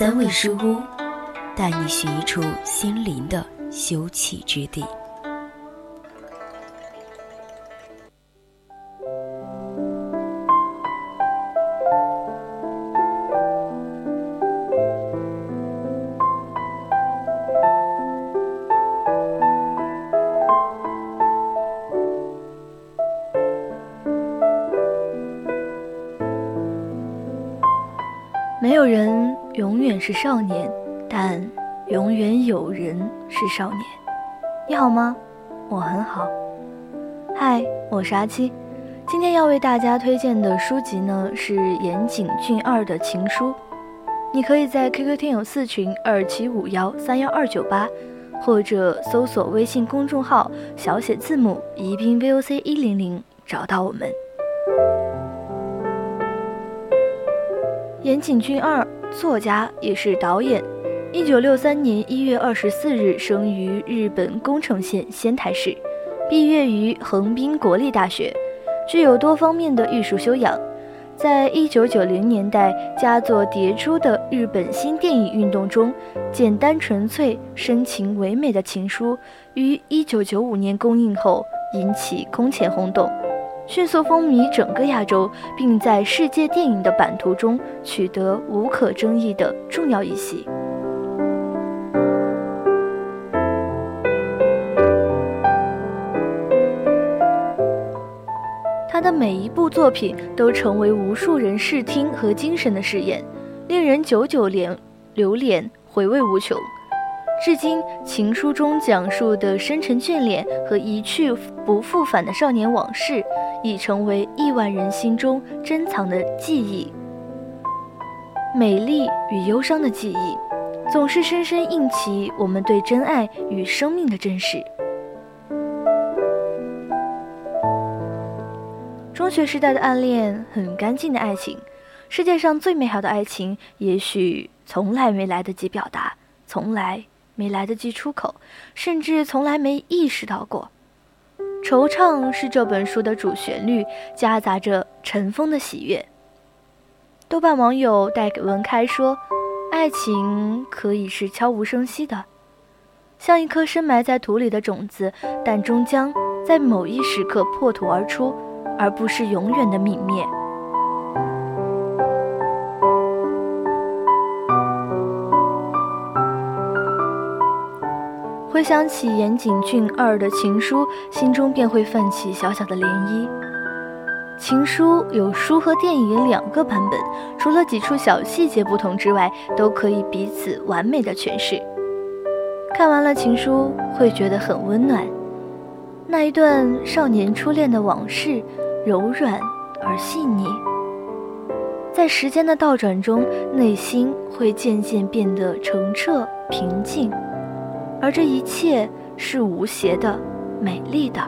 三味书屋，带你寻一处心灵的休憩之地。没有人永远是少年，但永远有人是少年。你好吗？我很好。嗨，我是阿七。今天要为大家推荐的书籍呢是岩井俊二的情书。你可以在 QQ 听友四群二七五幺三幺二九八，或者搜索微信公众号小写字母宜宾 VOC 一零零找到我们。岩井俊二，作家也是导演。一九六三年一月二十四日生于日本宫城县仙台市，毕业于横滨国立大学，具有多方面的艺术修养。在一九九零年代佳作迭出的日本新电影运动中，简单纯粹、深情唯美的情书于一九九五年公映后引起空前轰动。迅速风靡整个亚洲，并在世界电影的版图中取得无可争议的重要一席。他的每一部作品都成为无数人视听和精神的试验，令人久久连流连，回味无穷。至今，情书中讲述的深沉眷恋和一去不复返的少年往事，已成为亿万人心中珍藏的记忆。美丽与忧伤的记忆，总是深深印起我们对真爱与生命的珍视。中学时代的暗恋，很干净的爱情，世界上最美好的爱情，也许从来没来得及表达，从来。没来得及出口，甚至从来没意识到过。惆怅是这本书的主旋律，夹杂着尘封的喜悦。豆瓣网友带给文开说：“爱情可以是悄无声息的，像一颗深埋在土里的种子，但终将在某一时刻破土而出，而不是永远的泯灭。”回想起岩井俊二的情书，心中便会泛起小小的涟漪。情书有书和电影两个版本，除了几处小细节不同之外，都可以彼此完美的诠释。看完了情书，会觉得很温暖。那一段少年初恋的往事，柔软而细腻。在时间的倒转中，内心会渐渐变得澄澈平静。而这一切是无邪的、美丽的。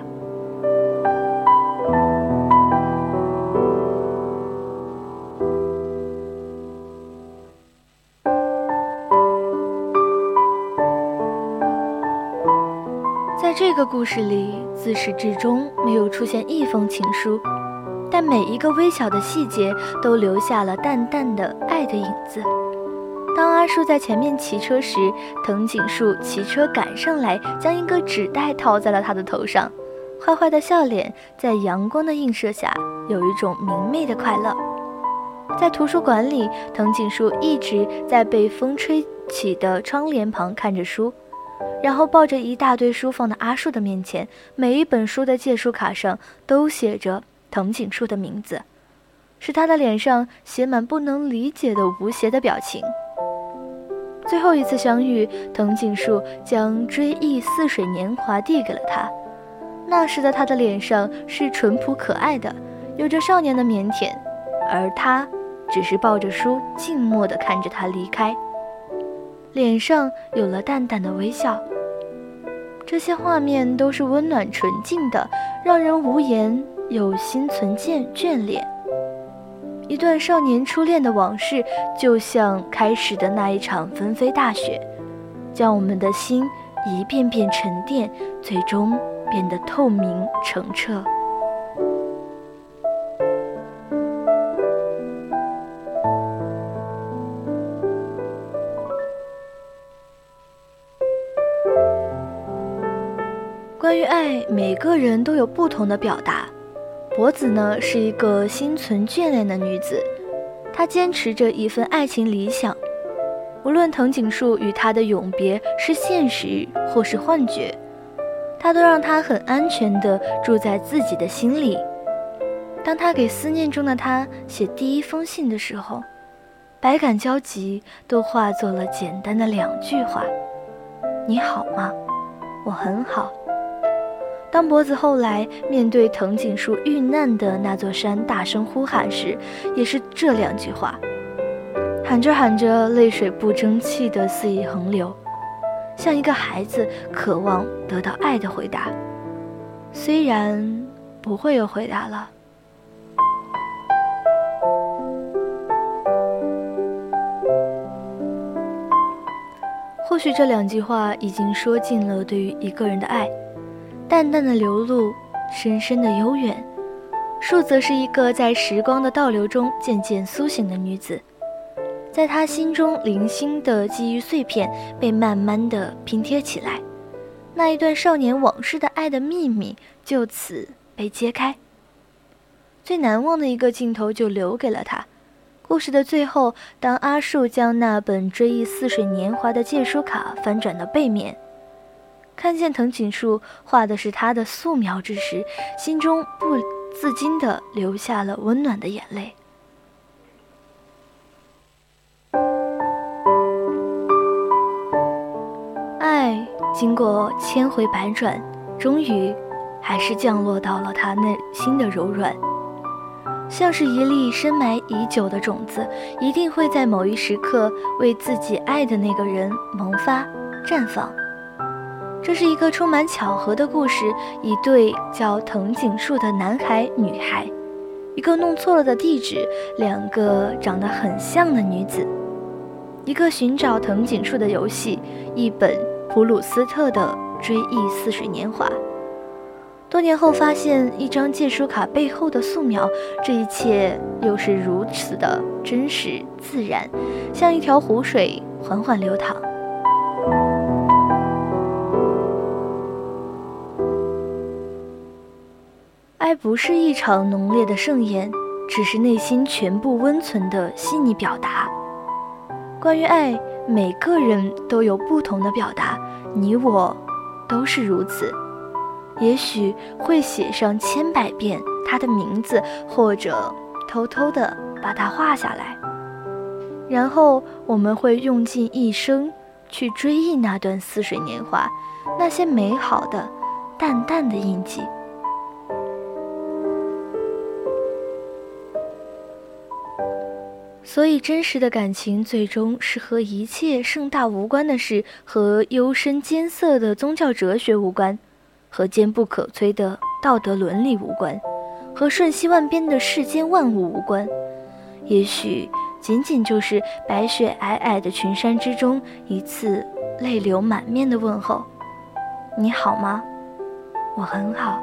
在这个故事里，自始至终没有出现一封情书，但每一个微小的细节都留下了淡淡的爱的影子。当阿树在前面骑车时，藤井树骑车赶上来，将一个纸袋套在了他的头上，坏坏的笑脸在阳光的映射下，有一种明媚的快乐。在图书馆里，藤井树一直在被风吹起的窗帘旁看着书，然后抱着一大堆书放到阿树的面前，每一本书的借书卡上都写着藤井树的名字，使他的脸上写满不能理解的无邪的表情。最后一次相遇，藤井树将《追忆似水年华》递给了他。那时的他的脸上是淳朴可爱的，有着少年的腼腆，而他只是抱着书，静默地看着他离开。脸上有了淡淡的微笑。这些画面都是温暖纯净的，让人无言又心存眷眷恋。一段少年初恋的往事，就像开始的那一场纷飞大雪，将我们的心一遍遍沉淀，最终变得透明澄澈。关于爱，每个人都有不同的表达。博子呢是一个心存眷恋的女子，她坚持着一份爱情理想，无论藤井树与她的永别是现实或是幻觉，他都让她很安全地住在自己的心里。当他给思念中的他写第一封信的时候，百感交集都化作了简单的两句话：“你好吗？我很好。”当脖子后来面对藤井树遇难的那座山大声呼喊时，也是这两句话，喊着喊着，泪水不争气的肆意横流，像一个孩子渴望得到爱的回答，虽然不会有回答了。或许这两句话已经说尽了对于一个人的爱。淡淡的流露，深深的悠远。树则是一个在时光的倒流中渐渐苏醒的女子，在她心中零星的记忆碎片被慢慢的拼贴起来，那一段少年往事的爱的秘密就此被揭开。最难忘的一个镜头就留给了他。故事的最后，当阿树将那本追忆似水年华的借书卡翻转到背面。看见藤井树画的是他的素描之时，心中不自禁地流下了温暖的眼泪。爱经过千回百转，终于还是降落到了他内心的柔软，像是一粒深埋已久的种子，一定会在某一时刻为自己爱的那个人萌发、绽放。这是一个充满巧合的故事，一对叫藤井树的男孩女孩，一个弄错了的地址，两个长得很像的女子，一个寻找藤井树的游戏，一本普鲁斯特的追忆似水年华。多年后发现一张借书卡背后的素描，这一切又是如此的真实自然，像一条湖水缓缓流淌。爱不是一场浓烈的盛宴，只是内心全部温存的细腻表达。关于爱，每个人都有不同的表达，你我都是如此。也许会写上千百遍他的名字，或者偷偷的把它画下来，然后我们会用尽一生去追忆那段似水年华，那些美好的、淡淡的印记。所以，真实的感情最终是和一切盛大无关的事，和幽深艰涩的宗教哲学无关，和坚不可摧的道德伦理无关，和瞬息万变的世间万物无关。也许，仅仅就是白雪皑皑的群山之中一次泪流满面的问候：“你好吗？我很好。”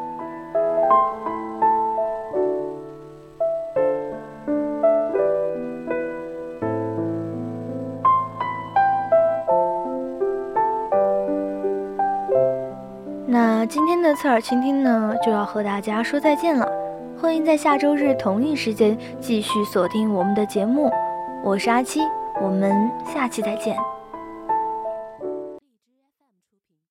天的侧耳倾听呢，就要和大家说再见了。欢迎在下周日同一时间继续锁定我们的节目，我是阿七，我们下期再见。